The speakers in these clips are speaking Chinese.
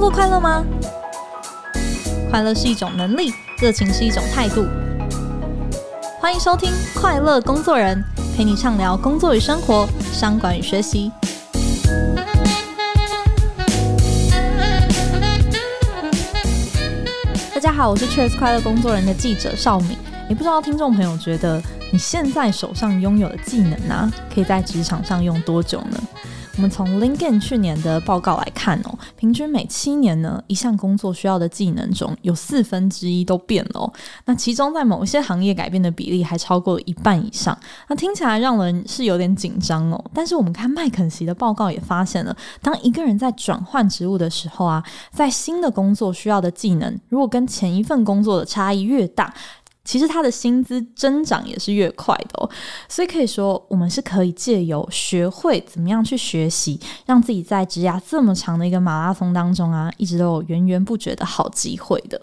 工作快乐吗？快乐是一种能力，热情是一种态度。欢迎收听《快乐工作人》，陪你畅聊工作与生活、商管与学习。大家好，我是 Cheers 快乐工作人的记者邵敏。也不知道听众朋友觉得你现在手上拥有的技能啊，可以在职场上用多久呢？我们从 LinkedIn 去年的报告来看哦，平均每七年呢，一项工作需要的技能中有四分之一都变了哦。那其中在某一些行业改变的比例还超过了一半以上。那听起来让人是有点紧张哦。但是我们看麦肯锡的报告也发现了，当一个人在转换职务的时候啊，在新的工作需要的技能，如果跟前一份工作的差异越大，其实他的薪资增长也是越快的哦，所以可以说，我们是可以借由学会怎么样去学习，让自己在职涯这么长的一个马拉松当中啊，一直都有源源不绝的好机会的。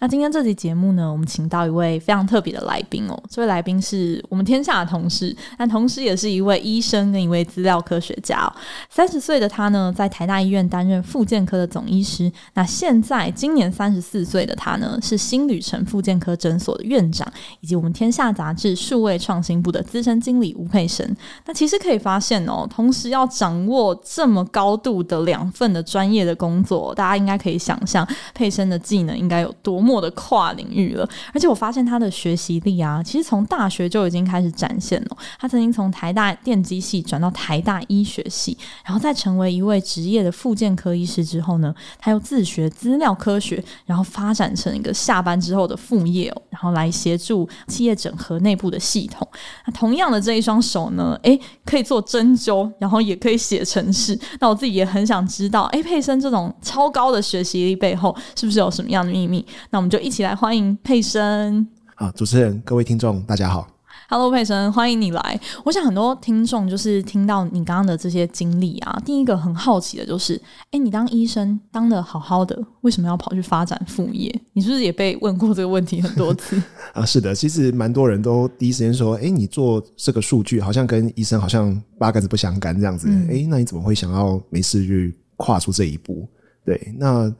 那今天这期节目呢，我们请到一位非常特别的来宾哦。这位来宾是我们天下的同事，但同时也是一位医生跟一位资料科学家。三十岁的他呢，在台大医院担任复健科的总医师。那现在今年三十四岁的他呢，是新旅程复健科诊所的院长，以及我们天下杂志数位创新部的资深经理吴佩生。那其实可以发现哦，同时要掌握这么高度的两份的专业的工作，大家应该可以想象佩生的技能应该有多么。默的跨领域了，而且我发现他的学习力啊，其实从大学就已经开始展现了。他曾经从台大电机系转到台大医学系，然后再成为一位职业的复健科医师之后呢，他又自学资料科学，然后发展成一个下班之后的副业，然后来协助企业整合内部的系统。那同样的这一双手呢，诶，可以做针灸，然后也可以写程式。那我自己也很想知道，诶，佩森这种超高的学习力背后，是不是有什么样的秘密？那我们就一起来欢迎佩生。好，主持人，各位听众，大家好。Hello，佩生，欢迎你来。我想很多听众就是听到你刚刚的这些经历啊，第一个很好奇的就是，哎、欸，你当医生当的好好的，为什么要跑去发展副业？你是不是也被问过这个问题很多次？啊，是的，其实蛮多人都第一时间说，哎、欸，你做这个数据好像跟医生好像八竿子不相干这样子。哎、那你怎么会想要没事去跨出这一步？对，那。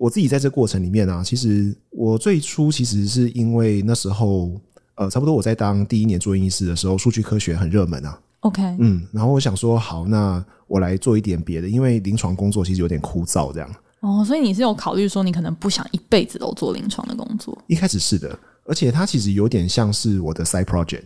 我自己在这过程里面啊，其实我最初其实是因为那时候，呃，差不多我在当第一年住院医师的时候，数据科学很热门啊。OK，嗯，然后我想说，好，那我来做一点别的，因为临床工作其实有点枯燥，这样。哦，所以你是有考虑说，你可能不想一辈子都做临床的工作？一开始是的，而且它其实有点像是我的 side project。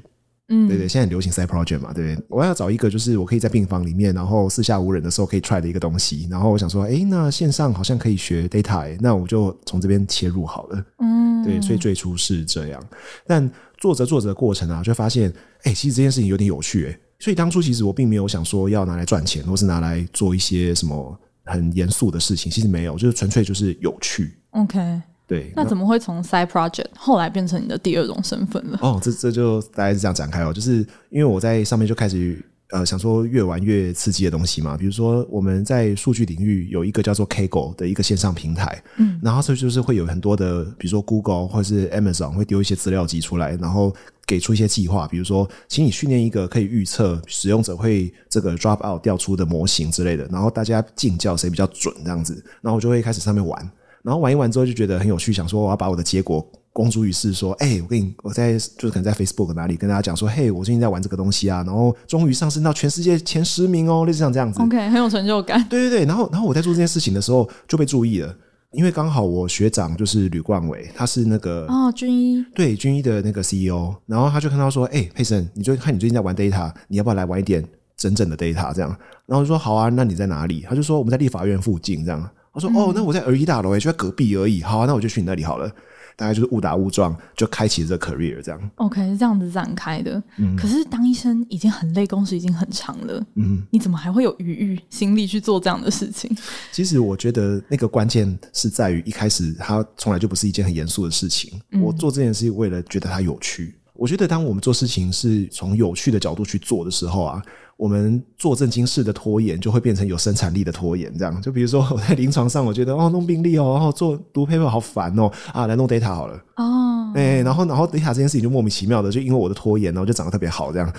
嗯，对对，现在很流行 side project 嘛，对不对？我要找一个就是我可以在病房里面，然后四下无人的时候可以 try 的一个东西。然后我想说，哎，那线上好像可以学 data，哎，那我就从这边切入好了。嗯，对，所以最初是这样。但做着做着的过程啊，就发现，哎，其实这件事情有点有趣，哎。所以当初其实我并没有想说要拿来赚钱，或是拿来做一些什么很严肃的事情，其实没有，就是纯粹就是有趣。OK。对，那怎么会从 side project 后来变成你的第二种身份了？哦，这这就大概是这样展开哦，就是因为我在上面就开始呃想说越玩越刺激的东西嘛，比如说我们在数据领域有一个叫做 Kaggle 的一个线上平台，嗯，然后这就是会有很多的，比如说 Google 或者是 Amazon 会丢一些资料集出来，然后给出一些计划，比如说请你训练一个可以预测使用者会这个 drop out 掉出的模型之类的，然后大家竞较谁比较准这样子，然后我就会开始上面玩。然后玩一玩之后就觉得很有趣，想说我要把我的结果公诸于世，说，哎、欸，我跟你我在就是可能在 Facebook 哪里跟大家讲说，嘿，我最近在玩这个东西啊，然后终于上升到全世界前十名哦，类似像这样子。OK，很有成就感。对对对，然后然后我在做这件事情的时候就被注意了，因为刚好我学长就是吕冠伟，他是那个哦军医，对军医的那个 CEO，然后他就看到说，哎、欸，佩森，你最看你最近在玩 data，你要不要来玩一点整整的 data 这样？然后就说好啊，那你在哪里？他就说我们在立法院附近这样。我说哦，那我在儿医大楼诶，就在隔壁而已。好啊，那我就去你那里好了。大概就是误打误撞就开启了这个 career 这样。OK，是这样子展开的。嗯，可是当医生已经很累，工时已经很长了。嗯，你怎么还会有余裕心力去做这样的事情？其实我觉得那个关键是在于一开始它从来就不是一件很严肃的事情。嗯，我做这件事情为了觉得它有趣。我觉得当我们做事情是从有趣的角度去做的时候啊。我们做正经事的拖延，就会变成有生产力的拖延。这样，就比如说我在临床上，我觉得哦，弄病历哦，然后做读 paper 好烦哦，啊，来弄 data 好了。哦，哎、欸，然后然后 data 这件事情就莫名其妙的，就因为我的拖延，然后就长得特别好，这样。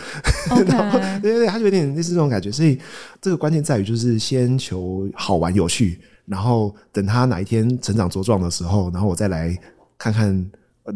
Okay. 然后对对对，他就有点类似这种感觉。所以这个关键在于，就是先求好玩有趣，然后等他哪一天成长茁壮的时候，然后我再来看看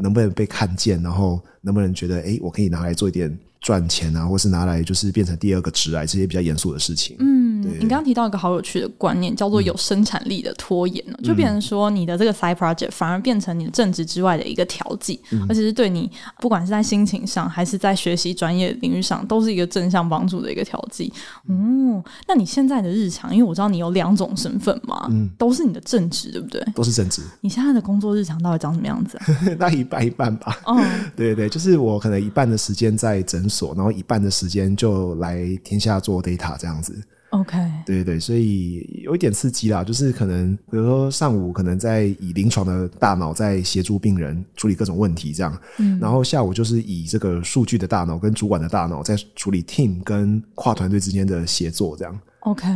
能不能被看见，然后能不能觉得哎，我可以拿来做一点赚钱啊，或是拿来就是变成第二个职来这些比较严肃的事情。嗯。你刚刚提到一个好有趣的观念，叫做有生产力的拖延，嗯、就变成说你的这个 side project 反而变成你的正职之外的一个调剂，嗯、而且是对你不管是在心情上还是在学习专业领域上，都是一个正向帮助的一个调剂。嗯，那你现在的日常，因为我知道你有两种身份嘛，嗯，都是你的正职，对不对？都是正职。你现在的工作日常到底长什么样子啊？那一半一半吧。哦，对对，就是我可能一半的时间在诊所，然后一半的时间就来天下做 data 这样子。OK，对对对，所以有一点刺激啦，就是可能比如说上午可能在以临床的大脑在协助病人处理各种问题这样，嗯，然后下午就是以这个数据的大脑跟主管的大脑在处理 team 跟跨团队之间的协作这样。OK，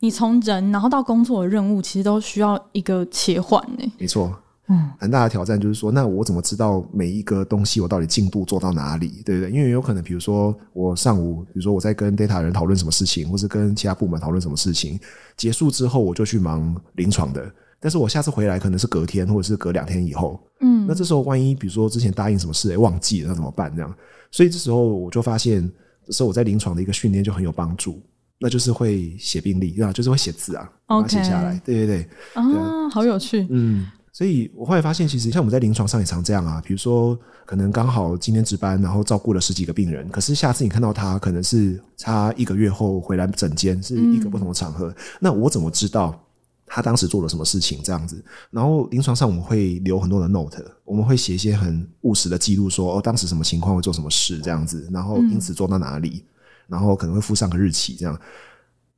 你从人然后到工作的任务，其实都需要一个切换呢。没错。嗯，很大的挑战就是说，那我怎么知道每一个东西我到底进度做到哪里，对不对？因为有可能，比如说我上午，比如说我在跟 data 人讨论什么事情，或是跟其他部门讨论什么事情，结束之后我就去忙临床的，但是我下次回来可能是隔天，或者是隔两天以后，嗯，那这时候万一比如说之前答应什么事，哎，忘记了，那怎么办？这样，所以这时候我就发现，这时候我在临床的一个训练就很有帮助，那就是会写病历，对吧？就是会写字啊，把它写下来，对对对，啊，好有趣，嗯。所以我后来发现，其实像我们在临床上也常这样啊。比如说，可能刚好今天值班，然后照顾了十几个病人，可是下次你看到他，可能是差一个月后回来诊间，是一个不同的场合。嗯、那我怎么知道他当时做了什么事情？这样子。然后临床上我们会留很多的 note，我们会写一些很务实的记录，说哦，当时什么情况会做什么事这样子，然后因此做到哪里，然后可能会附上个日期这样。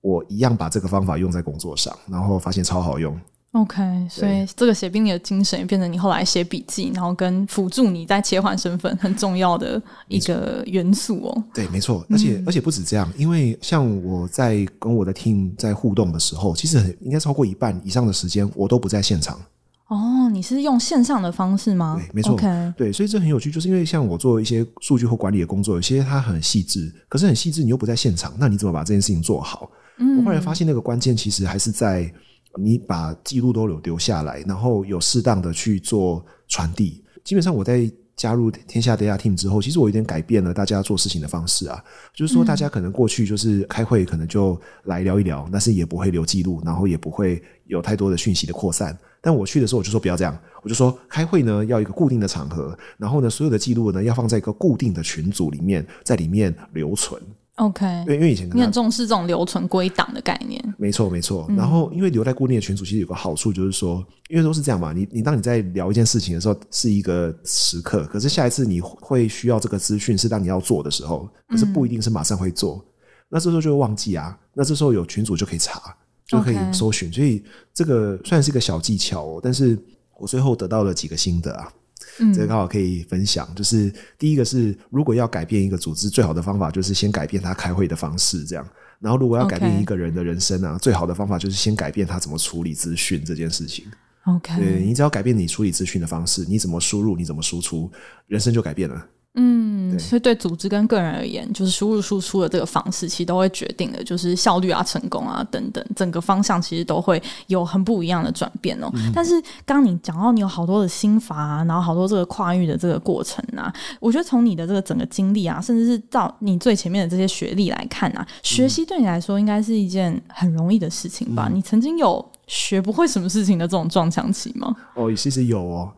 我一样把这个方法用在工作上，然后发现超好用。OK，所以这个写病历的精神也变成你后来写笔记，然后跟辅助你在切换身份很重要的一个元素哦。对，没错，而且、嗯、而且不止这样，因为像我在跟我的 team 在互动的时候，其实应该超过一半以上的时间我都不在现场。哦，你是用线上的方式吗？对，没错。Okay 对，所以这很有趣，就是因为像我做一些数据或管理的工作，有些它很细致，可是很细致，你又不在现场，那你怎么把这件事情做好？嗯，我后来发现那个关键其实还是在。你把记录都留留下来，然后有适当的去做传递。基本上我在加入天下 Data Team 之后，其实我有点改变了大家做事情的方式啊。就是说，大家可能过去就是开会，可能就来聊一聊，但是也不会留记录，然后也不会有太多的讯息的扩散。但我去的时候，我就说不要这样，我就说开会呢要一个固定的场合，然后呢所有的记录呢要放在一个固定的群组里面，在里面留存。OK，因为因为以前你很重视这种留存归档的概念，没错没错。然后因为留在固定的群组，其实有个好处就是说，因为都是这样嘛，你你当你在聊一件事情的时候是一个时刻，可是下一次你会需要这个资讯是当你要做的时候，可是不一定是马上会做，嗯、那这时候就会忘记啊。那这时候有群组就可以查，就可以搜寻所以这个算是一个小技巧哦。但是我最后得到了几个心得啊。嗯，这个刚好可以分享。就是第一个是，如果要改变一个组织，最好的方法就是先改变他开会的方式，这样。然后，如果要改变一个人的人生啊，Okay. 最好的方法就是先改变他怎么处理资讯这件事情。OK，对，你只要改变你处理资讯的方式，你怎么输入，你怎么输出，人生就改变了。嗯，所以对组织跟个人而言，就是输入输出的这个方式，其实都会决定的，就是效率啊、成功啊等等，整个方向其实都会有很不一样的转变哦。嗯、但是刚刚你讲到你有好多的心法啊，然后好多这个跨域的这个过程啊，我觉得从你的这个整个经历啊，甚至是到你最前面的这些学历来看啊，学习对你来说应该是一件很容易的事情吧？嗯、你曾经有。学不会什么事情的这种撞墙期吗？哦，其实有哦。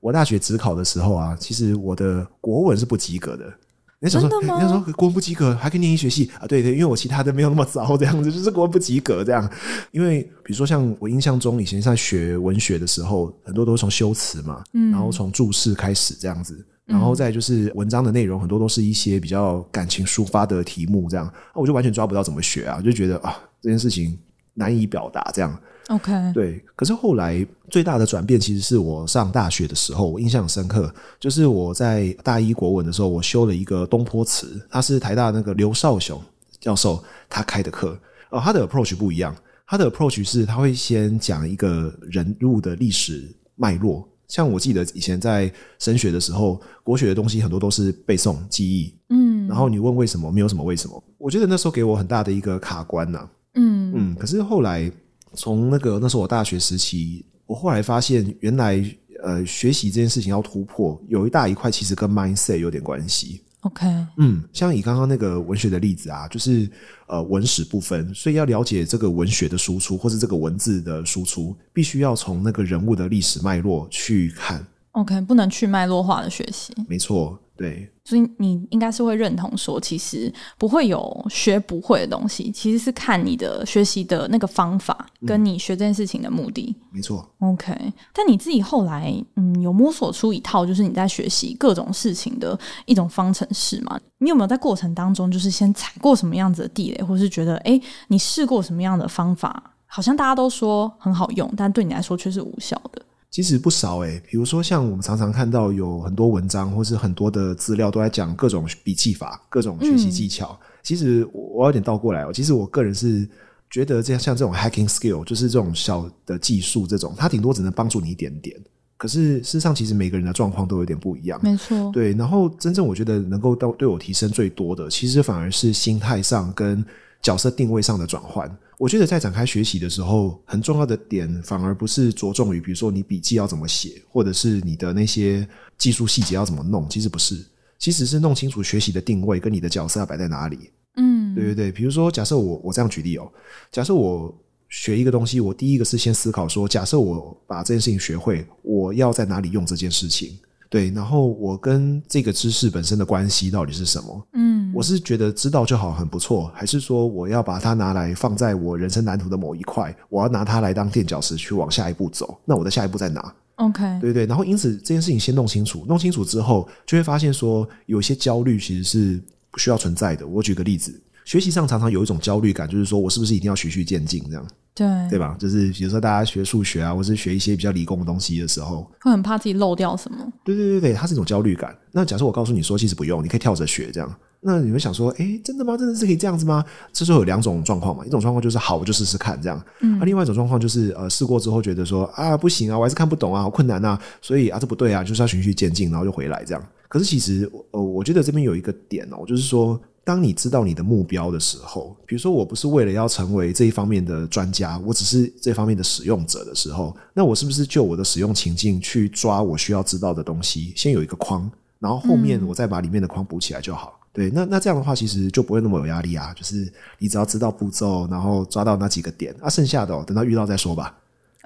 我大学只考的时候啊，其实我的国文是不及格的。你想说，真的吗？你想说国文不及格还可以念医学系啊？对对，因为我其他的没有那么糟，这样子 就是国文不及格这样。因为比如说像我印象中以前在学文学的时候，很多都是从修辞嘛，嗯，然后从注释开始这样子，然后再就是文章的内容很多都是一些比较感情抒发的题目这样，我就完全抓不到怎么学啊，就觉得啊这件事情难以表达这样。OK，对，可是后来最大的转变其实是我上大学的时候，我印象深刻，就是我在大一国文的时候，我修了一个东坡词，他是台大那个刘少雄教授他开的课，哦，他的 approach 不一样，他的 approach 是他会先讲一个人物的历史脉络，像我记得以前在升学的时候，国学的东西很多都是背诵记忆，嗯，然后你问为什么，没有什么为什么，我觉得那时候给我很大的一个卡关呐、啊，嗯。嗯，可是后来。从那个那时候我大学时期，我后来发现原来呃学习这件事情要突破，有一大一块其实跟 mindset 有点关系。OK，嗯，像以刚刚那个文学的例子啊，就是呃文史不分，所以要了解这个文学的输出或是这个文字的输出，必须要从那个人物的历史脉络去看。OK，不能去脉络化的学习。没错。对，所以你应该是会认同说，其实不会有学不会的东西，其实是看你的学习的那个方法，跟你学这件事情的目的。嗯、没错。OK，但你自己后来嗯，有摸索出一套，就是你在学习各种事情的一种方程式吗？你有没有在过程当中，就是先踩过什么样子的地雷，或是觉得哎，你试过什么样的方法，好像大家都说很好用，但对你来说却是无效的？其实不少诶，比如说像我们常常看到有很多文章，或是很多的资料都在讲各种笔记法、各种学习技巧。嗯、其实我有点倒过来哦，其实我个人是觉得这样像这种 hacking skill，就是这种小的技术，这种它顶多只能帮助你一点点。可是事实上，其实每个人的状况都有点不一样。没错，对。然后真正我觉得能够到对我提升最多的，其实反而是心态上跟角色定位上的转换。我觉得在展开学习的时候，很重要的点反而不是着重于，比如说你笔记要怎么写，或者是你的那些技术细节要怎么弄。其实不是，其实是弄清楚学习的定位跟你的角色要摆在哪里。嗯，对对对。比如说，假设我我这样举例哦，假设我学一个东西，我第一个是先思考说，假设我把这件事情学会，我要在哪里用这件事情。对，然后我跟这个知识本身的关系到底是什么？嗯，我是觉得知道就好，很不错，还是说我要把它拿来放在我人生蓝图的某一块，我要拿它来当垫脚石去往下一步走？那我的下一步在哪？OK，对对。然后因此这件事情先弄清楚，弄清楚之后就会发现说，有些焦虑其实是不需要存在的。我举个例子，学习上常常有一种焦虑感，就是说我是不是一定要循序渐进这样？对对吧？就是比如说大家学数学啊，或是学一些比较理工的东西的时候，会很怕自己漏掉什么。对对对对，它是一种焦虑感。那假设我告诉你说，其实不用，你可以跳着学这样。那你会想说，诶，真的吗？真的是可以这样子吗？这时候有两种状况嘛。一种状况就是好，我就试试看这样。嗯。啊，另外一种状况就是呃，试过之后觉得说啊，不行啊，我还是看不懂啊，好困难啊，所以啊，这不对啊，就是要循序渐进，然后就回来这样。可是其实呃，我觉得这边有一个点哦，就是说。当你知道你的目标的时候，比如说我不是为了要成为这一方面的专家，我只是这方面的使用者的时候，那我是不是就我的使用情境去抓我需要知道的东西，先有一个框，然后后面我再把里面的框补起来就好。嗯、对，那那这样的话，其实就不会那么有压力啊。就是你只要知道步骤，然后抓到那几个点，啊，剩下的哦，等到遇到再说吧。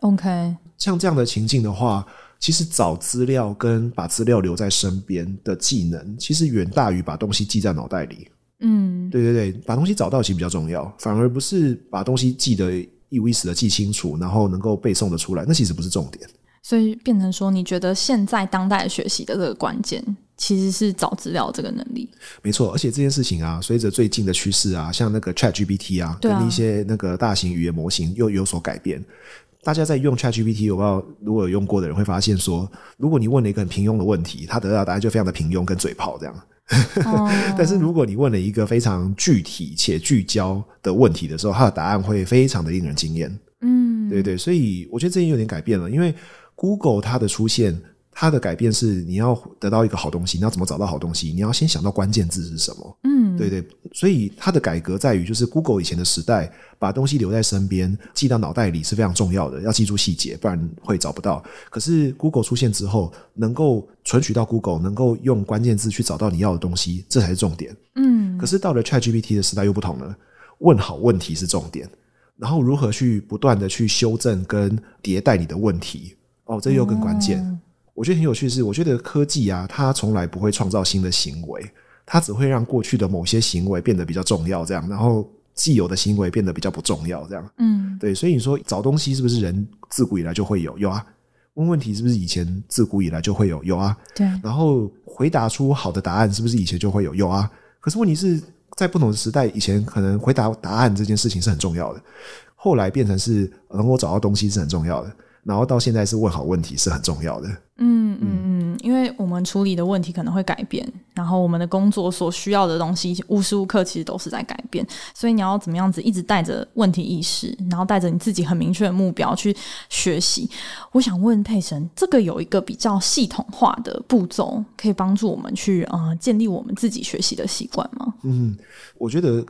OK，像这样的情境的话。其实找资料跟把资料留在身边的技能，其实远大于把东西记在脑袋里。嗯，对对对，把东西找到其实比较重要，反而不是把东西记得一五一十的记清楚，然后能够背诵的出来，那其实不是重点。所以变成说，你觉得现在当代学习的这个关键，其实是找资料这个能力。没错，而且这件事情啊，随着最近的趋势啊，像那个 ChatGPT 啊，跟一些那个大型语言模型又有所改变。大家在用 ChatGPT，我不知道如果有用过的人会发现说，如果你问了一个很平庸的问题，他得到的答案就非常的平庸跟嘴炮这样。Oh. 但是如果你问了一个非常具体且聚焦的问题的时候，他的答案会非常的令人惊艳。嗯，对对，所以我觉得这已经有点改变了，因为 Google 它的出现。它的改变是，你要得到一个好东西，你要怎么找到好东西？你要先想到关键字是什么。嗯，对对。所以它的改革在于，就是 Google 以前的时代，把东西留在身边，记到脑袋里是非常重要的，要记住细节，不然会找不到。可是 Google 出现之后，能够存取到 Google，能够用关键字去找到你要的东西，这才是重点。嗯。可是到了 ChatGPT 的时代又不同了，问好问题是重点，然后如何去不断的去修正跟迭代你的问题，哦，这又更关键。嗯我觉得很有趣的是，我觉得科技啊，它从来不会创造新的行为，它只会让过去的某些行为变得比较重要，这样，然后既有的行为变得比较不重要，这样。嗯，对。所以你说找东西是不是人自古以来就会有？有啊。问问题是不是以前自古以来就会有？有啊。对。然后回答出好的答案是不是以前就会有？有啊。可是问题是在不同的时代，以前可能回答答案这件事情是很重要的，后来变成是能够找到东西是很重要的。然后到现在是问好问题是很重要的。嗯嗯嗯，因为我们处理的问题可能会改变，然后我们的工作所需要的东西无时无刻其实都是在改变，所以你要怎么样子一直带着问题意识，然后带着你自己很明确的目标去学习。我想问佩岑，这个有一个比较系统化的步骤，可以帮助我们去啊、呃、建立我们自己学习的习惯吗？嗯，我觉得。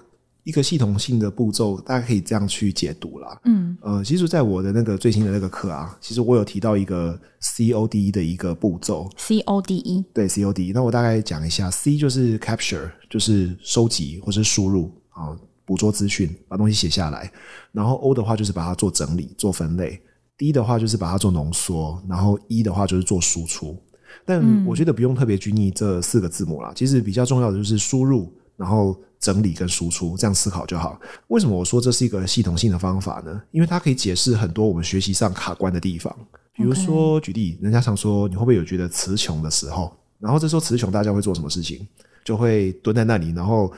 一个系统性的步骤，大家可以这样去解读啦。嗯，呃，其实在我的那个最新的那个课啊，其实我有提到一个 C O D E 的一个步骤。C O D E 对 C O D E，那我大概讲一下，C 就是 capture，就是收集或是输入啊，捕捉资讯，把东西写下来。然后 O 的话就是把它做整理、做分类。D 的话就是把它做浓缩，然后 E 的话就是做输出。但我觉得不用特别拘泥这四个字母啦，其实比较重要的就是输入，然后。整理跟输出，这样思考就好。为什么我说这是一个系统性的方法呢？因为它可以解释很多我们学习上卡关的地方。比如说，举例，人家常说，你会不会有觉得词穷的时候？然后这时候词穷，大家会做什么事情？就会蹲在那里，然后。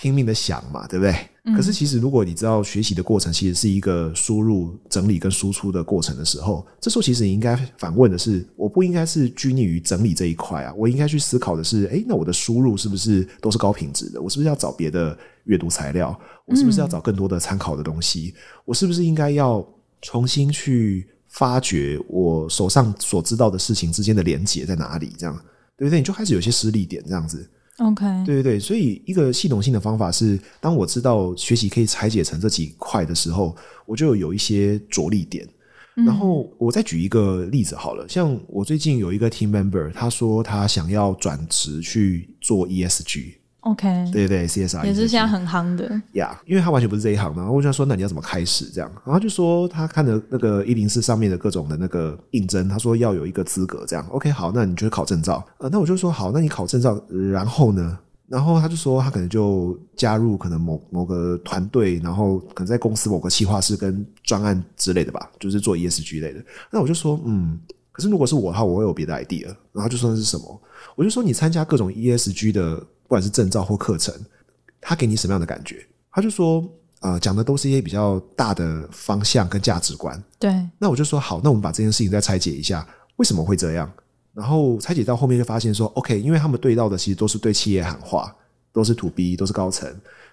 拼命的想嘛，对不对？可是其实，如果你知道学习的过程其实是一个输入、整理跟输出的过程的时候，这时候其实你应该反问的是：我不应该是拘泥于整理这一块啊，我应该去思考的是：哎，那我的输入是不是都是高品质的？我是不是要找别的阅读材料？我是不是要找更多的参考的东西？我是不是应该要重新去发掘我手上所知道的事情之间的连结在哪里？这样对不对？你就开始有些失力点，这样子。OK，对对对，所以一个系统性的方法是，当我知道学习可以拆解成这几块的时候，我就有一些着力点。然后我再举一个例子好了，像我最近有一个 team member，他说他想要转职去做 ESG。OK，对对对，CSR 也是现在很夯的呀，yeah, 因为他完全不是这一行嘛。然后我就说，那你要怎么开始这样？然后就说他看了那个一零四上面的各种的那个应征，他说要有一个资格这样。OK，好，那你就考证照。呃，那我就说好，那你考证照，然后呢？然后他就说他可能就加入可能某某个团队，然后可能在公司某个企划室跟专案之类的吧，就是做 ESG 类的。那我就说，嗯，可是如果是我的话，我会有别的 idea。然后就说那是什么？我就说你参加各种 ESG 的。不管是证照或课程，他给你什么样的感觉？他就说，呃，讲的都是一些比较大的方向跟价值观。对，那我就说好，那我们把这件事情再拆解一下，为什么会这样？然后拆解到后面就发现说，OK，因为他们对到的其实都是对企业喊话，都是 To B，都是高层。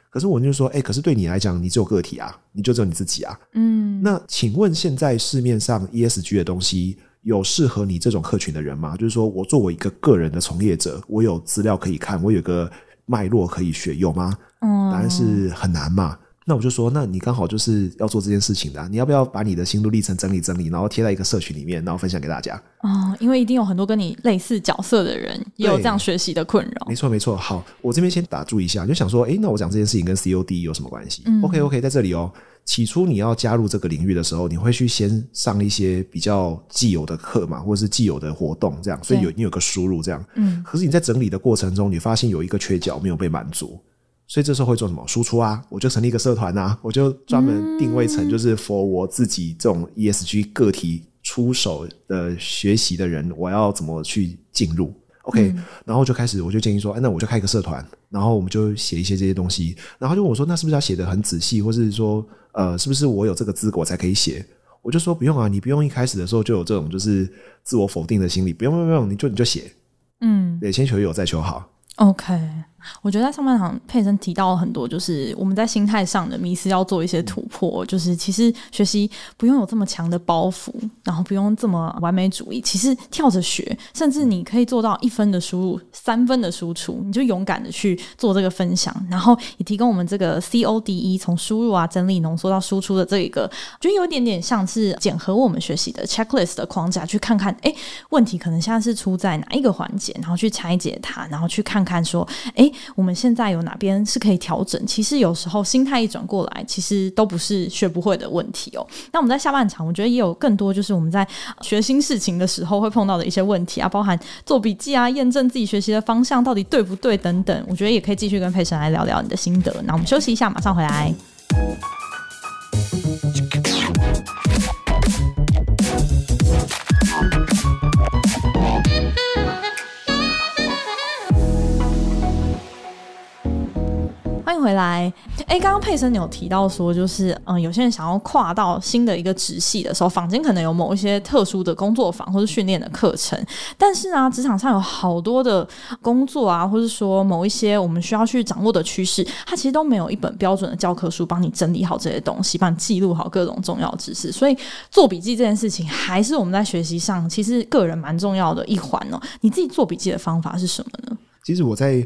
可是我就说，哎，可是对你来讲，你只有个体啊，你就只有你自己啊。嗯，那请问现在市面上 ESG 的东西，有适合你这种客群的人吗？就是说我作为一个个人的从业者，我有资料可以看，我有个脉络可以学，有吗？嗯，答案是很难嘛。那我就说，那你刚好就是要做这件事情的啊，你要不要把你的心路历程整理整理，然后贴在一个社群里面，然后分享给大家？哦，因为一定有很多跟你类似角色的人也有这样学习的困扰。没错，没错。好，我这边先打住一下，就想说，诶，那我讲这件事情跟 COD 有什么关系？嗯，OK，OK，在这里哦。起初你要加入这个领域的时候，你会去先上一些比较既有的课嘛，或者是既有的活动，这样，所以有你有个输入这样。嗯。可是你在整理的过程中，你发现有一个缺角没有被满足，所以这时候会做什么？输出啊！我就成立一个社团啊，我就专门定位成就是 for 我自己这种 ESG 个体出手的学习的人，我要怎么去进入？OK，嗯，然后就开始，我就建议说，哎，那我就开一个社团，然后我们就写一些这些东西。然后就问我说，那是不是要写得很仔细，或是说，呃，是不是我有这个资格我才可以写？我就说不用啊，你不用一开始的时候就有这种就是自我否定的心理，不用不用不用，你就你就写，嗯，对，先求有再求好。OK。我觉得在上半场佩森提到了很多，就是我们在心态上的迷失要做一些突破。就是其实学习不用有这么强的包袱，然后不用这么完美主义。其实跳着学，甚至你可以做到一分的输入，三分的输出，你就勇敢的去做这个分享，然后也提供我们这个 CODE 从输入啊、整理、浓缩到输出的这一个，就有一点点像是检核我们学习的 checklist 的框架，去看看哎，问题可能现在是出在哪一个环节，然后去拆解它，然后去看看说哎。我们现在有哪边是可以调整？其实有时候心态一转过来，其实都不是学不会的问题哦。那我们在下半场，我觉得也有更多，就是我们在学新事情的时候会碰到的一些问题啊，包含做笔记啊、验证自己学习的方向到底对不对等等。我觉得也可以继续跟佩神来聊聊你的心得。那我们休息一下，马上回来。回来，哎，刚刚佩森你有提到说，就是嗯，有些人想要跨到新的一个职系的时候，坊间可能有某一些特殊的工作坊或者训练的课程，但是呢，职场上有好多的工作啊，或者说某一些我们需要去掌握的趋势，它其实都没有一本标准的教科书帮你整理好这些东西，帮你记录好各种重要知识，所以做笔记这件事情还是我们在学习上其实个人蛮重要的一环哦。你自己做笔记的方法是什么呢？其实我在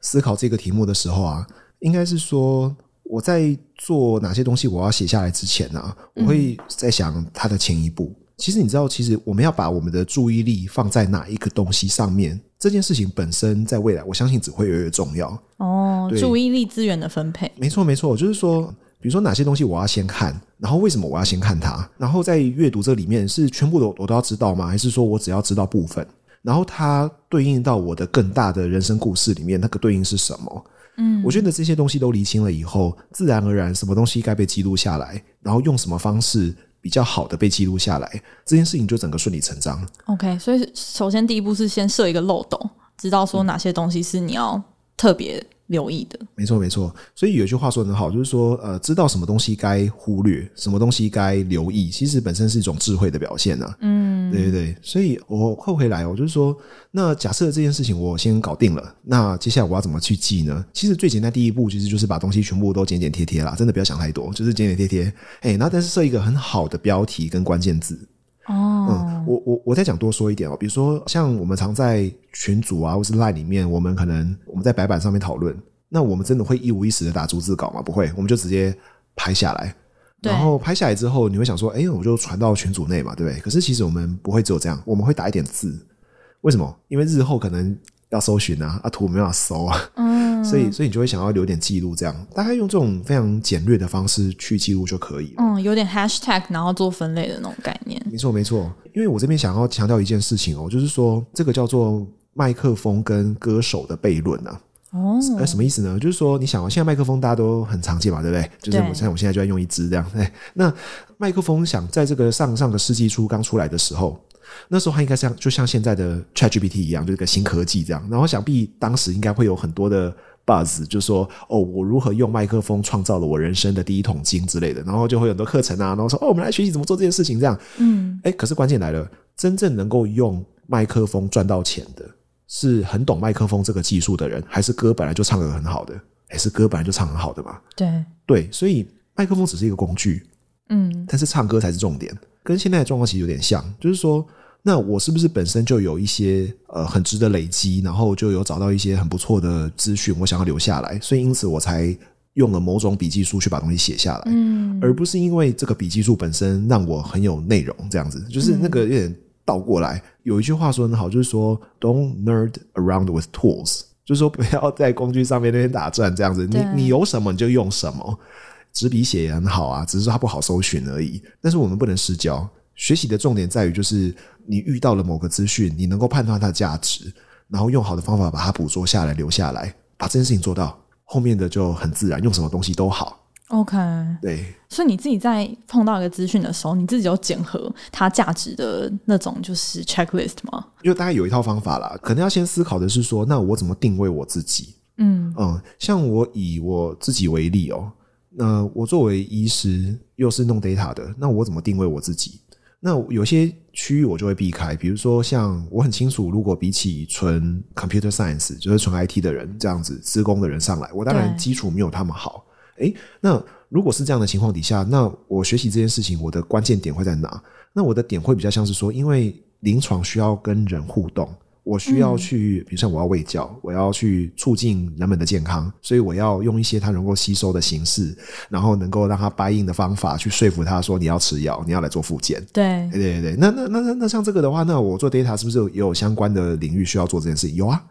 思考这个题目的时候啊。应该是说，我在做哪些东西，我要写下来之前呢、啊，我会在想它的前一步。嗯、其实你知道，其实我们要把我们的注意力放在哪一个东西上面，这件事情本身在未来，我相信只会越来越重要。哦，注意力资源的分配，没错没错，就是说，比如说哪些东西我要先看，然后为什么我要先看它，然后在阅读这里面是全部的我都要知道吗？还是说我只要知道部分？然后它对应到我的更大的人生故事里面，那个对应是什么？嗯，我觉得这些东西都厘清了以后，自然而然什么东西该被记录下来，然后用什么方式比较好的被记录下来，这件事情就整个顺理成章。OK，所以首先第一步是先设一个漏洞，知道说哪些东西是你要特别。留意的，没错没错，所以有句话说得很好，就是说，呃，知道什么东西该忽略，什么东西该留意，其实本身是一种智慧的表现呐、啊。嗯，对对对，所以我扣回来，我就是说，那假设这件事情我先搞定了，那接下来我要怎么去记呢？其实最简单第一步，其实就是把东西全部都剪剪贴贴啦，真的不要想太多，就是剪剪贴贴。哎，那但是设一个很好的标题跟关键字。哦，嗯，我我我再讲多说一点哦，比如说像我们常在群组啊或是 Line 里面，我们可能我们在白板上面讨论，那我们真的会一五一十的打逐字稿吗？不会，我们就直接拍下来，然后拍下来之后，你会想说，哎，我就传到群组内嘛，对不对？可是其实我们不会只有这样，我们会打一点字，为什么？因为日后可能。要搜寻啊，啊图没办法搜啊，嗯，所以所以你就会想要留点记录，这样大概用这种非常简略的方式去记录就可以了。嗯，有点 hashtag，然后做分类的那种概念。没错没错，因为我这边想要强调一件事情哦，就是说这个叫做麦克风跟歌手的悖论啊。哦，那什么意思呢？就是说你想啊，现在麦克风大家都很常见嘛，对不对？就是我像我现在就在用一支这样。哎，那麦克风想在这个上上个世纪初刚出来的时候。那时候它应该像就像现在的 ChatGPT 一样，就是个新科技这样。然后想必当时应该会有很多的 buzz，就是说哦，我如何用麦克风创造了我人生的第一桶金之类的。然后就会有很多课程啊，然后说哦，我们来学习怎么做这件事情这样。嗯，哎，可是关键来了，真正能够用麦克风赚到钱的，是很懂麦克风这个技术的人，还是歌本来就唱得很好的，还是歌本来就唱很好的嘛？对对，所以麦克风只是一个工具，嗯，但是唱歌才是重点。跟现在的状况其实有点像，就是说。那我是不是本身就有一些呃很值得累积，然后就有找到一些很不错的资讯，我想要留下来，所以因此我才用了某种笔记书去把东西写下来，嗯，而不是因为这个笔记书本身让我很有内容这样子，就是那个有点倒过来。有一句话说得很好，就是说 "Don't nerd around with tools"，就是说不要在工具上面那边打转这样子，你你有什么你就用什么，纸笔写也很好啊，只是说它不好搜寻而已。但是我们不能失焦。学习的重点在于，就是你遇到了某个资讯，你能够判断它的价值，然后用好的方法把它捕捉下来、留下来，把这件事情做到，后面的就很自然，用什么东西都好。OK，对。所以你自己在碰到一个资讯的时候，你自己有检核它价值的那种就是 checklist 吗？因为大概有一套方法啦，可能要先思考的是说，那我怎么定位我自己？嗯嗯，像我以我自己为例哦，那我作为医师，又是弄 data 的，那我怎么定位我自己？那有些区域我就会避开，比如说像我很清楚，如果比起纯 computer science 就是纯 IT 的人这样子，资工的人上来，我当然基础没有他们好。诶对，那如果是这样的情况底下，那我学习这件事情，我的关键点会在哪？那我的点会比较像是说，因为临床需要跟人互动。我需要去，比如说我要喂教，我要去促进人们的健康，所以我要用一些他能够吸收的形式，然后能够让他 buy in 的方法去说服他说，你要吃药，你要来做复健。对，对对对。那那那那那像这个的话，那我做 data 是不是也有相关的领域需要做这件事情？有啊。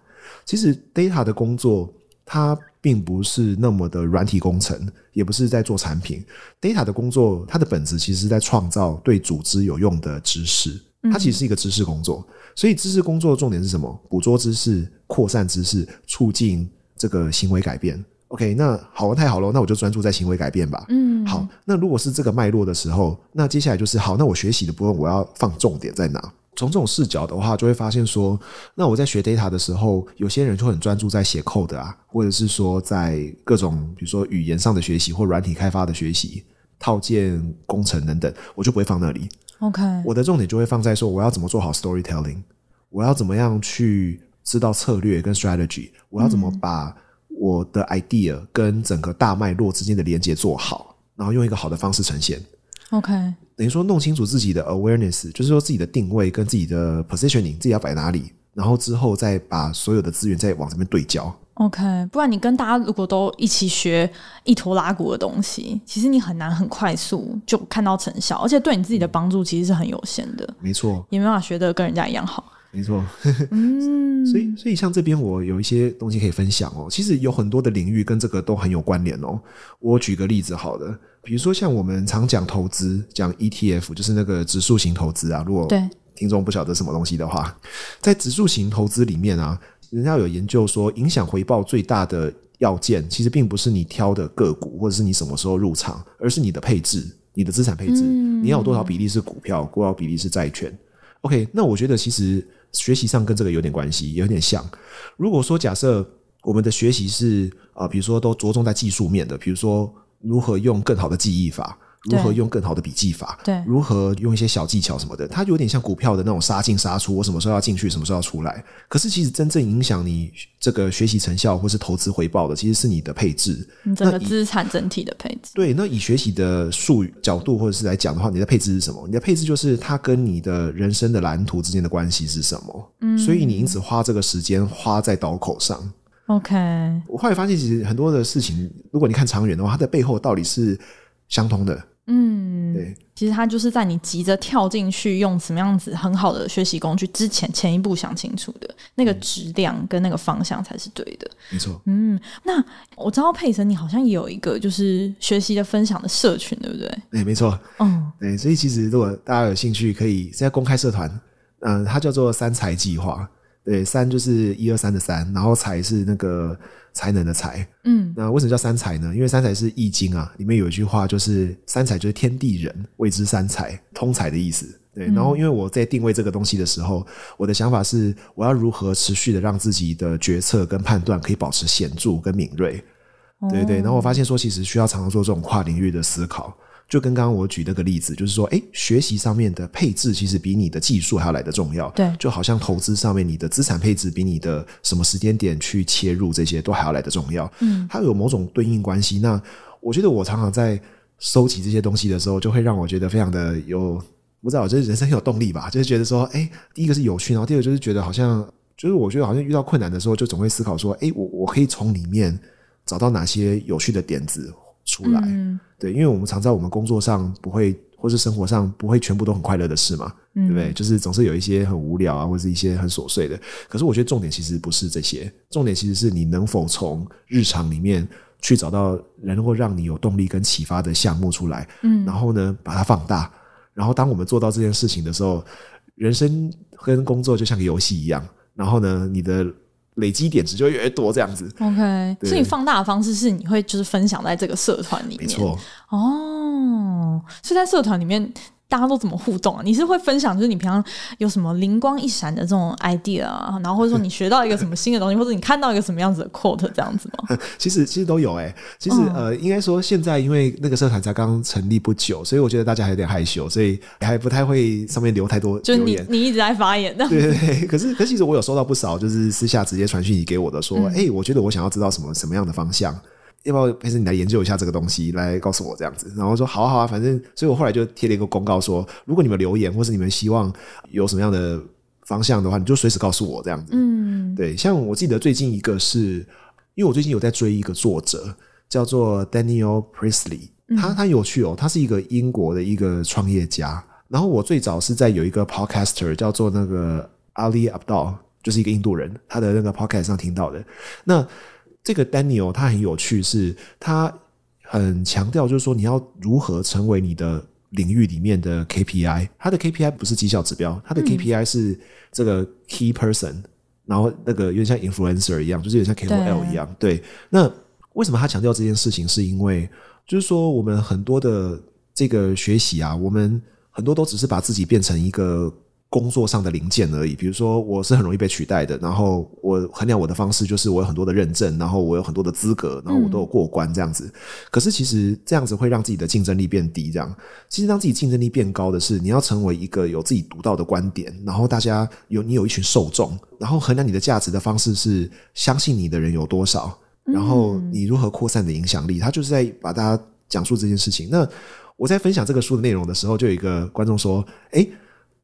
其实 data 的工作，它并不是那么的软体工程，也不是在做产品。data 的工作，它的本质其实是在创造对组织有用的知识。它其实是一个知识工作，所以知识工作的重点是什么？捕捉知识、扩散知识、促进这个行为改变。OK，那好了，太好了，那我就专注在行为改变吧。嗯，好，那如果是这个脉络的时候，那接下来就是好，那我学习的部分我要放重点在哪？从这种视角的话，就会发现说，那我在学 data 的时候，有些人就很专注在写 code 啊，或者是说在各种比如说语言上的学习或软体开发的学习、套件工程等等，我就不会放那里。OK，我的重点就会放在说，我要怎么做好 storytelling，我要怎么样去知道策略跟 strategy，我要怎么把我的 idea 跟整个大脉络之间的连接做好，然后用一个好的方式呈现。OK，等于说弄清楚自己的 awareness，就是说自己的定位跟自己的 positioning，自己要摆哪里，然后之后再把所有的资源再往这边对焦。OK，不然你跟大家如果都一起学一拖拉库的东西，其实你很难很快速就看到成效，而且对你自己的帮助其实是很有限的。没错，也没办法学的跟人家一样好。没错，嗯，所以所以像这边我有一些东西可以分享哦。其实有很多的领域跟这个都很有关联哦。我举个例子，好的，比如说像我们常讲投资，讲 ETF，就是那个指数型投资啊。如果听众不晓得什么东西的话，在指数型投资里面啊。人家有研究说，影响回报最大的要件，其实并不是你挑的个股，或者是你什么时候入场，而是你的配置，你的资产配置，你要有多少比例是股票，多少比例是债券。OK，那我觉得其实学习上跟这个有点关系，有点像。如果说假设我们的学习是啊，比如说都着重在技术面的，比如说如何用更好的记忆法。如何用更好的笔记法？对，如何用一些小技巧什么的？它有点像股票的那种杀进杀出，我什么时候要进去，什么时候要出来。可是其实真正影响你这个学习成效或是投资回报的，其实是你的配置，你整个资产整体的配置。对，那以学习的术语角度或者是来讲的话，你的配置是什么？你的配置就是它跟你的人生的蓝图之间的关系是什么？嗯，所以你因此花这个时间花在刀口上。OK，我后来发现，其实很多的事情，如果你看长远的话，它的背后到底是相通的。嗯，对，其实它就是在你急着跳进去用什么样子很好的学习工具之前，前一步想清楚的那个质量跟那个方向才是对的。没错。嗯，那我知道佩岑你好像也有一个就是学习的分享的社群，对不对？对，没错。嗯，对，所以其实如果大家有兴趣，可以在公开社团，嗯、呃，它叫做三才计划。对，三就是一二三的三，然后才是那个。才能的才，嗯，那为什么叫三才呢？因为三才是易经啊，里面有一句话就是三才就是天地人谓之三才，通才的意思。对，然后因为我在定位这个东西的时候，我的想法是我要如何持续的让自己的决策跟判断可以保持显著跟敏锐。对对，然后我发现说，其实需要常常做这种跨领域的思考。就跟刚刚我举那个例子，就是说，哎，学习上面的配置其实比你的技术还要来得重要。对，就好像投资上面，你的资产配置比你的什么时间点去切入这些都还要来得重要。嗯，它有某种对应关系。那我觉得我常常在收集这些东西的时候，就会让我觉得非常的有，不知道，就是人生很有动力吧。就是觉得说，哎，第一个是有趣，然后第二个就是觉得好像，就是我觉得好像遇到困难的时候，就总会思考说，哎，我我可以从里面找到哪些有趣的点子。出来，嗯、对，因为我们常在我们工作上不会，或是生活上不会全部都很快乐的事嘛，嗯、对不对？就是总是有一些很无聊啊，或是一些很琐碎的。可是我觉得重点其实不是这些，重点其实是你能否从日常里面去找到能够让你有动力跟启发的项目出来，嗯，然后呢，把它放大。然后当我们做到这件事情的时候，人生跟工作就像个游戏一样。然后呢，你的。累积点值就越多，这样子。OK，所以你放大的方式是你会就是分享在这个社团里面。没错。哦，所以在社团里面。大家都怎么互动啊？你是会分享，就是你平常有什么灵光一闪的这种 idea 啊，然后或者说你学到一个什么新的东西，或者你看到一个什么样子的 quote 这样子吗？其实其实都有哎、欸，其实、嗯、呃，应该说现在因为那个社团才刚成立不久，所以我觉得大家还有点害羞，所以还不太会上面留太多。就是你你一直在发言的，对对对。可是可是其实我有收到不少，就是私下直接传讯息给我的，说，哎、嗯欸，我觉得我想要知道什么什么样的方向。要不要陪着你来研究一下这个东西，来告诉我这样子？然后说好啊好啊，反正所以我后来就贴了一个公告说，如果你们留言或是你们希望有什么样的方向的话，你就随时告诉我这样子。嗯，对，像我记得最近一个是，因为我最近有在追一个作者叫做 Daniel Priestley，他他有趣哦，他是一个英国的一个创业家。然后我最早是在有一个 podcaster 叫做那个 Ali Abdaal，就是一个印度人，他的那个 podcast 上听到的。那这个 Daniel 他很有趣，是他很强调，就是说你要如何成为你的领域里面的 KPI。他的 KPI 不是绩效指标，他的 KPI 是这个 Key Person，然后那个有点像 Influencer 一样，就是有点像 KOL 一样。对，对，那为什么他强调这件事情？是因为就是说我们很多的这个学习啊，我们很多都只是把自己变成一个。工作上的零件而已，比如说我是很容易被取代的，然后我衡量我的方式就是我有很多的认证，然后我有很多的资格，然后我都有过关这样子。可是其实这样子会让自己的竞争力变低，这样。其实让自己竞争力变高的是，你要成为一个有自己独到的观点，然后大家有你有一群受众，然后衡量你的价值的方式是相信你的人有多少，然后你如何扩散的影响力。他就是在把大家讲述这件事情。那我在分享这个书的内容的时候，就有一个观众说：“诶。”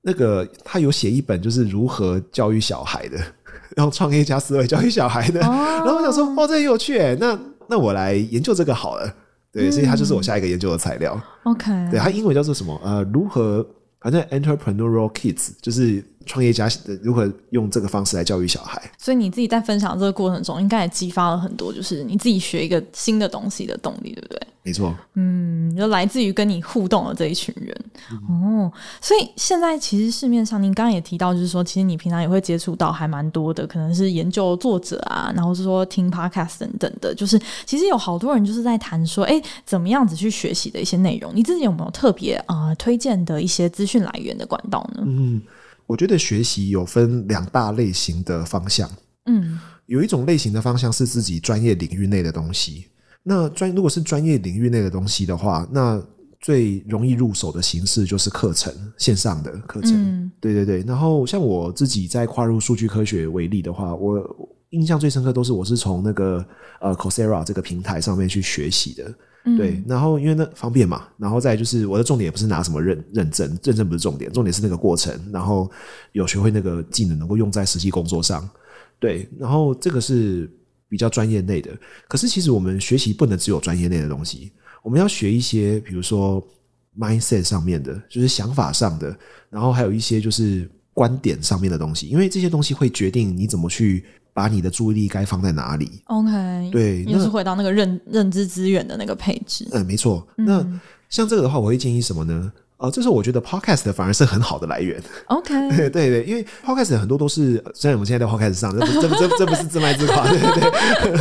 那个他有写一本就是如何教育小孩的，然后创业家思维教育小孩的。哦、然后我想说，哦，这很有趣诶，那那我来研究这个好了。对，所以他就是我下一个研究的材料。OK，对，他英文叫做什么？呃，如何？反正 entrepreneurial kids 就是。创业家如何用这个方式来教育小孩？所以你自己在分享这个过程中，应该也激发了很多，就是你自己学一个新的东西的动力，对不对？没错。嗯，就来自于跟你互动的这一群人。嗯、哦，所以现在其实市面上，您刚刚也提到，就是说，其实你平常也会接触到还蛮多的，可能是研究作者啊，然后是说听 podcast 等等的，就是其实有好多人就是在谈说，哎，怎么样子去学习的一些内容？你自己有没有特别啊、呃、推荐的一些资讯来源的管道呢？嗯。我觉得学习有分两大类型的方向，嗯，有一种类型的方向是自己专业领域内的东西。那专如果是专业领域内的东西的话，那最容易入手的形式就是课程，线上的课程。嗯，对对对。然后像我自己在跨入数据科学为例的话，我印象最深刻都是我是从那个呃 Coursera 这个平台上面去学习的。对，然后因为那方便嘛，然后再就是我的重点也不是拿什么认认证，认证不是重点，重点是那个过程，然后有学会那个技能能够用在实际工作上。对，然后这个是比较专业类的。可是其实我们学习不能只有专业类的东西，我们要学一些，比如说 mindset 上面的，就是想法上的，然后还有一些就是观点上面的东西，因为这些东西会决定你怎么去。把你的注意力该放在哪里？OK，对，又是回到那个认认知资源的那个配置。嗯，没错。那像这个的话，我会建议什么呢？呃，这时候我觉得 Podcast 反而是很好的来源。OK，对对对，因为 Podcast 很多都是，虽然我们现在在 Podcast 上，这这这这不是自卖自夸，对对对。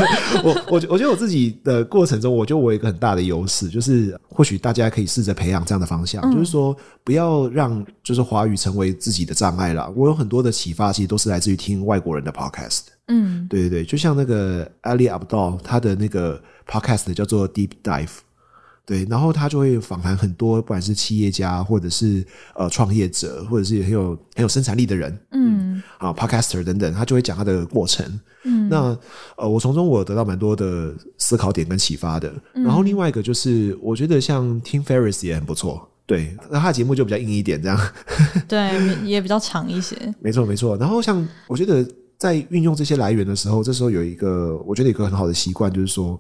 我我我觉得我自己的过程中，我觉得我有一个很大的优势，就是或许大家可以试着培养这样的方向，嗯、就是说不要让就是华语成为自己的障碍啦。我有很多的启发，其实都是来自于听外国人的 Podcast。嗯，对对对，就像那个 Ali Abdaal 他的那个 Podcast 叫做 Deep Dive。对，然后他就会访谈很多，不管是企业家，或者是呃创业者，或者是很有很有生产力的人，嗯，啊，Podcaster 等等，他就会讲他的过程。嗯，那呃，我从中我得到蛮多的思考点跟启发的。然后另外一个就是，我觉得像 Tim Ferriss 也很不错。对，那他的节目就比较硬一点，这样。对，也比较长一些。没错，没错。然后像我觉得在运用这些来源的时候，这时候有一个我觉得有一个很好的习惯，就是说。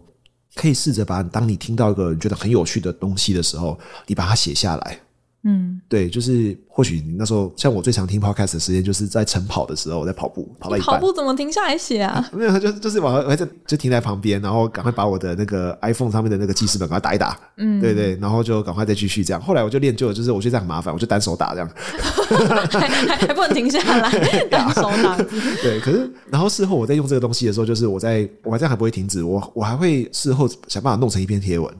可以试着把，当你听到一个你觉得很有趣的东西的时候，你把它写下来。嗯，对，就是或许你那时候，像我最常听 podcast 的时间，就是在晨跑的时候，我在跑步，跑到一半，跑步怎么停下来写啊？啊 没有，就就是往还在就停在旁边，然后赶快把我的那个 iPhone 上面的那个记事本赶快打一打。嗯，对对，然后就赶快再继续这样。后来我就练就了，就是我觉得这样很麻烦，我就单手打这样，还还还不能停下来，单手打。对，可是然后事后我在用这个东西的时候，就是我在我还这样还不会停止，我我还会事后想办法弄成一篇贴文。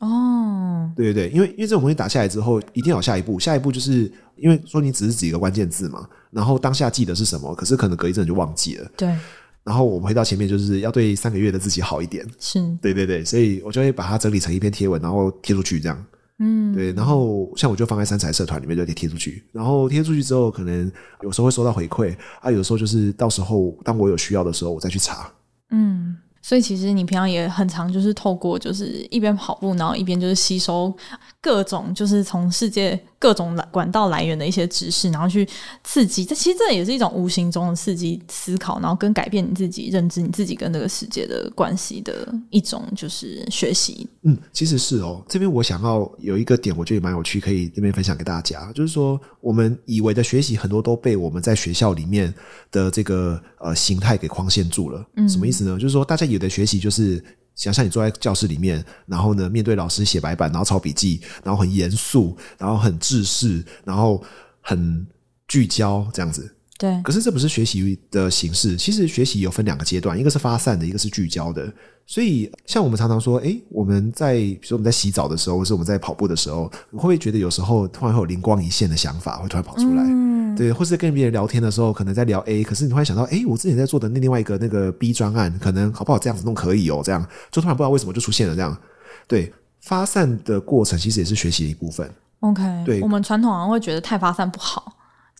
哦，对对对，因为因为这种东西打下来之后，一定要有下一步。下一步就是因为说你只是几个关键字嘛，然后当下记得是什么，可是可能隔一阵就忘记了。对。然后我们回到前面，就是要对三个月的自己好一点。是。对对对，所以我就会把它整理成一篇贴文，然后贴出去这样。嗯。对，然后像我就放在三彩社团里面，就贴贴出去。然后贴出去之后，可能有时候会收到回馈啊，有时候就是到时候当我有需要的时候，我再去查。嗯。所以其实你平常也很常，就是透过就是一边跑步，然后一边就是吸收各种就是从世界各种管道来源的一些知识，然后去刺激。这其实这也是一种无形中的刺激思考，然后跟改变你自己认知你自己跟这个世界的关系的一种就是学习。嗯，其实是哦。这边我想要有一个点，我觉得蛮有趣，可以这边分享给大家，就是说我们以为的学习很多都被我们在学校里面的这个呃形态给框限住了。嗯，什么意思呢？就是说大家。有的学习就是想象你坐在教室里面，然后呢面对老师写白板，然后抄笔记，然后很严肃，然后很制式，然后很聚焦这样子。对。可是这不是学习的形式。其实学习有分两个阶段，一个是发散的，一个是聚焦的。所以像我们常常说，诶，我们在比如说我们在洗澡的时候，或是我们在跑步的时候，你会不会觉得有时候突然会有灵光一现的想法会突然跑出来？嗯对，或是跟别人聊天的时候，可能在聊 A，可是你突然想到，哎，我之前在做的那另外一个那个 B 专案，可能好不好这样子弄可以哦，这样就突然不知道为什么就出现了这样。对，发散的过程其实也是学习的一部分。OK，对，我们传统好像会觉得太发散不好，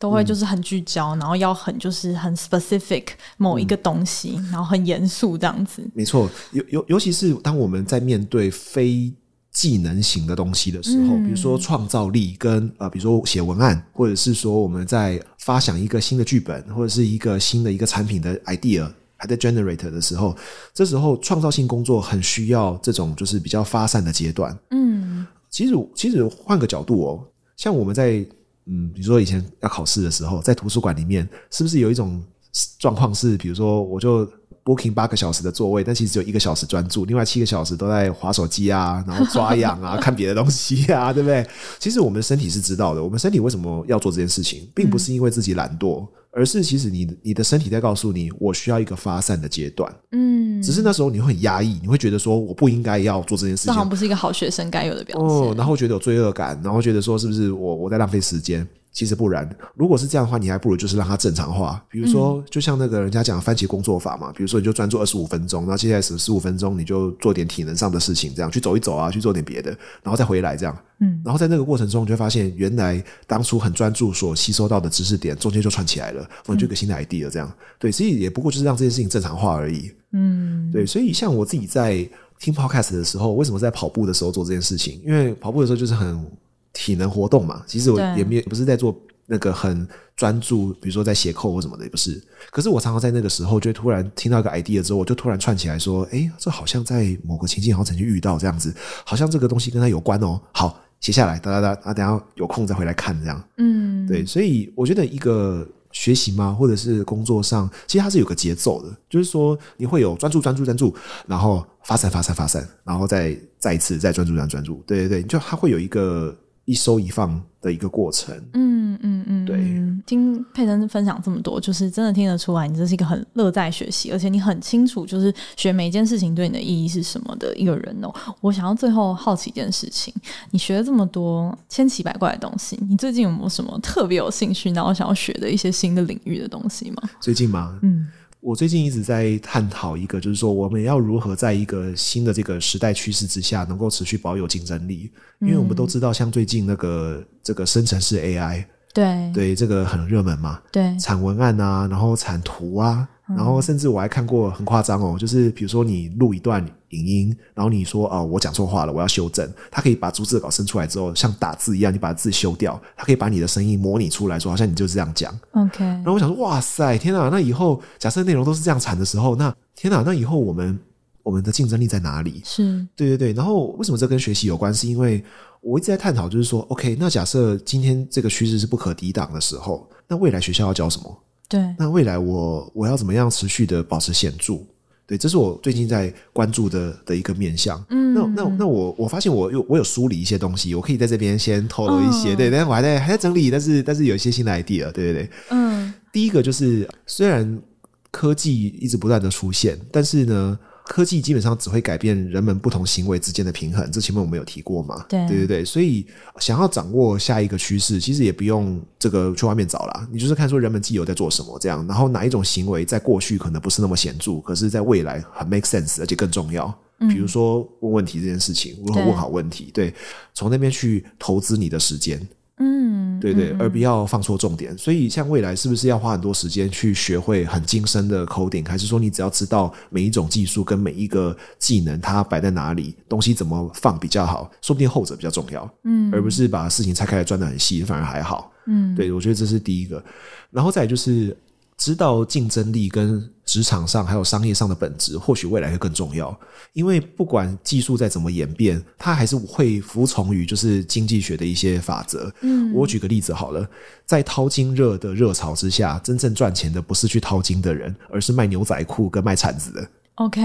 都会就是很聚焦，嗯、然后要很就是很 specific 某一个东西，嗯、然后很严肃这样子。没错，尤尤尤其是当我们在面对非技能型的东西的时候，比如说创造力跟呃，比如说写文案，或者是说我们在发想一个新的剧本，或者是一个新的一个产品的 idea 还在 generate 的时候，这时候创造性工作很需要这种就是比较发散的阶段。嗯，其实其实换个角度哦，像我们在嗯，比如说以前要考试的时候，在图书馆里面，是不是有一种状况是，比如说我就。Booking 八个小时的座位，但其实只有一个小时专注，另外七个小时都在划手机啊，然后抓痒啊，看别的东西啊，对不对？其实我们身体是知道的，我们身体为什么要做这件事情，并不是因为自己懒惰，而是其实你你的身体在告诉你，我需要一个发散的阶段。嗯，只是那时候你会很压抑，你会觉得说我不应该要做这件事情，这好像不是一个好学生该有的表现。哦，然后觉得有罪恶感，然后觉得说是不是我我在浪费时间？其实不然，如果是这样的话，你还不如就是让它正常化。比如说，就像那个人家讲番茄工作法嘛，比如说你就专注二十五分钟，然后接下来十十五分钟你就做点体能上的事情，这样去走一走啊，去做点别的，然后再回来这样。嗯，然后在那个过程中，你就会发现原来当初很专注所吸收到的知识点，中间就串起来了，或者就有个新的 idea 这样。对，所以也不过就是让这件事情正常化而已。嗯，对，所以像我自己在听 podcast 的时候，为什么在跑步的时候做这件事情？因为跑步的时候就是很。体能活动嘛，其实我也没有不是在做那个很专注，比如说在斜扣或什么的，也不是。可是我常常在那个时候，就突然听到一个 idea 之后，我就突然串起来说：“哎，这好像在某个情境，好像曾经遇到这样子，好像这个东西跟它有关哦。”好，写下来，哒哒哒啊，等下有空再回来看这样。嗯，对，所以我觉得一个学习嘛，或者是工作上，其实它是有个节奏的，就是说你会有专注、专注、专注，然后发散、发散、发散，然后再再一次再专注、专专注。对对对，就它会有一个。一收一放的一个过程，嗯嗯嗯，对。听佩珍分享这么多，就是真的听得出来，你这是一个很乐在学习，而且你很清楚，就是学每一件事情对你的意义是什么的一个人哦。我想要最后好奇一件事情，你学了这么多千奇百怪的东西，你最近有没有什么特别有兴趣，然后想要学的一些新的领域的东西吗？最近吗？嗯。我最近一直在探讨一个，就是说我们要如何在一个新的这个时代趋势之下，能够持续保有竞争力。因为我们都知道，像最近那个这个生成式 AI，对对，这个很热门嘛，对，产文案啊，然后产图啊。然后甚至我还看过很夸张哦，就是比如说你录一段影音，然后你说哦，我讲错话了，我要修正，他可以把逐字稿生出来之后，像打字一样，你把字修掉，他可以把你的声音模拟出来说，好像你就是这样讲。OK。然后我想说，哇塞，天哪！那以后假设内容都是这样产的时候，那天哪，那以后我们我们的竞争力在哪里？是，对对对。然后为什么这跟学习有关？是因为我一直在探讨，就是说，OK，那假设今天这个趋势是不可抵挡的时候，那未来学校要教什么？对，那未来我我要怎么样持续的保持显著？对，这是我最近在关注的的一个面向。嗯，那那那我我发现我有我有梳理一些东西，我可以在这边先透露一些。哦、对，但是我还在还在整理，但是但是有一些新的 idea。对对对，嗯，第一个就是虽然科技一直不断的出现，但是呢。科技基本上只会改变人们不同行为之间的平衡，这前面我们有提过嘛？对对对，所以想要掌握下一个趋势，其实也不用这个去外面找啦，你就是看说人们既有在做什么这样，然后哪一种行为在过去可能不是那么显著，可是在未来很 make sense，而且更重要。比如说问问题这件事情，如何问好问题？对，从那边去投资你的时间。嗯，对对，而不要放错重点。所以，像未来是不是要花很多时间去学会很精深的 coding，还是说你只要知道每一种技术跟每一个技能它摆在哪里，东西怎么放比较好？说不定后者比较重要。嗯，而不是把事情拆开来转得很细，反而还好。嗯，对，我觉得这是第一个。然后再就是。知道竞争力跟职场上还有商业上的本质，或许未来会更重要。因为不管技术再怎么演变，它还是会服从于就是经济学的一些法则。嗯，我举个例子好了，在淘金热的热潮之下，真正赚钱的不是去淘金的人，而是卖牛仔裤跟卖铲子的。OK，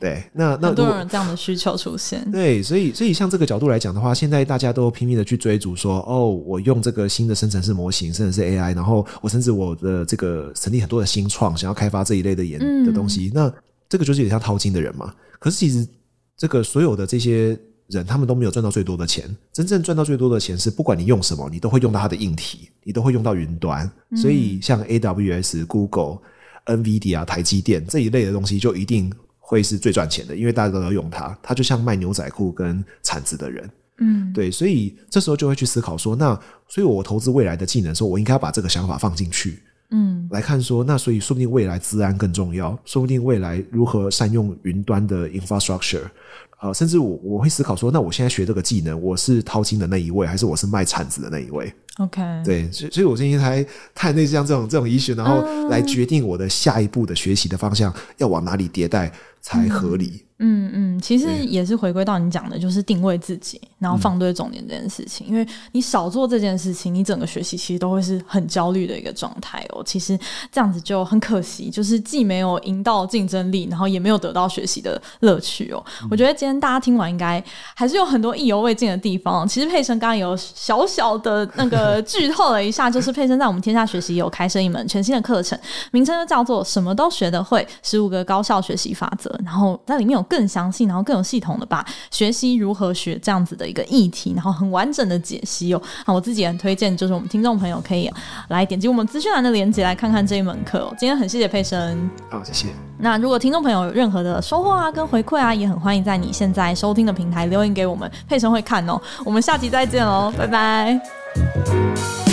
对，那那很多人这样的需求出现，对，所以所以像这个角度来讲的话，现在大家都拼命的去追逐说，哦，我用这个新的生成式模型，甚至是 AI，然后我甚至我的这个成立很多的新创，想要开发这一类的研的东西，嗯、那这个就是有点像淘金的人嘛。可是其实这个所有的这些人，他们都没有赚到最多的钱，真正赚到最多的钱是，不管你用什么，你都会用到它的硬体，你都会用到云端。所以像 AWS、Google。NVIDIA 啊，台积电这一类的东西就一定会是最赚钱的，因为大家都要用它。它就像卖牛仔裤跟铲子的人，嗯，对，所以这时候就会去思考说，那所以我投资未来的技能的时候，我应该把这个想法放进去。嗯，来看说，那所以说不定未来资安更重要，说不定未来如何善用云端的 infrastructure。呃，甚至我我会思考说，那我现在学这个技能，我是淘金的那一位，还是我是卖铲子的那一位？OK，对，所以所以我今天才探类似像这种这种 issue，然后来决定我的下一步的学习的方向要往哪里迭代才合理。嗯嗯嗯，其实也是回归到你讲的，就是定位自己，然后放对重点这件事情。嗯、因为你少做这件事情，你整个学习其实都会是很焦虑的一个状态哦。其实这样子就很可惜，就是既没有赢到竞争力，然后也没有得到学习的乐趣哦。嗯、我觉得今天大家听完，应该还是有很多意犹未尽的地方。其实佩晨刚刚有小小的那个剧透了一下，就是佩岑在我们天下学习有开设一门全新的课程，名称就叫做“什么都学得会：十五个高效学习法则”，然后在里面有。更详细，然后更有系统的把学习如何学这样子的一个议题，然后很完整的解析哦。那我自己也很推荐，就是我们听众朋友可以来点击我们资讯栏的链接来看看这一门课哦。今天很谢谢佩岑，好，谢谢。那如果听众朋友有任何的收获啊，跟回馈啊，也很欢迎在你现在收听的平台留言给我们，佩岑会看哦。我们下期再见喽，拜拜。Thank you.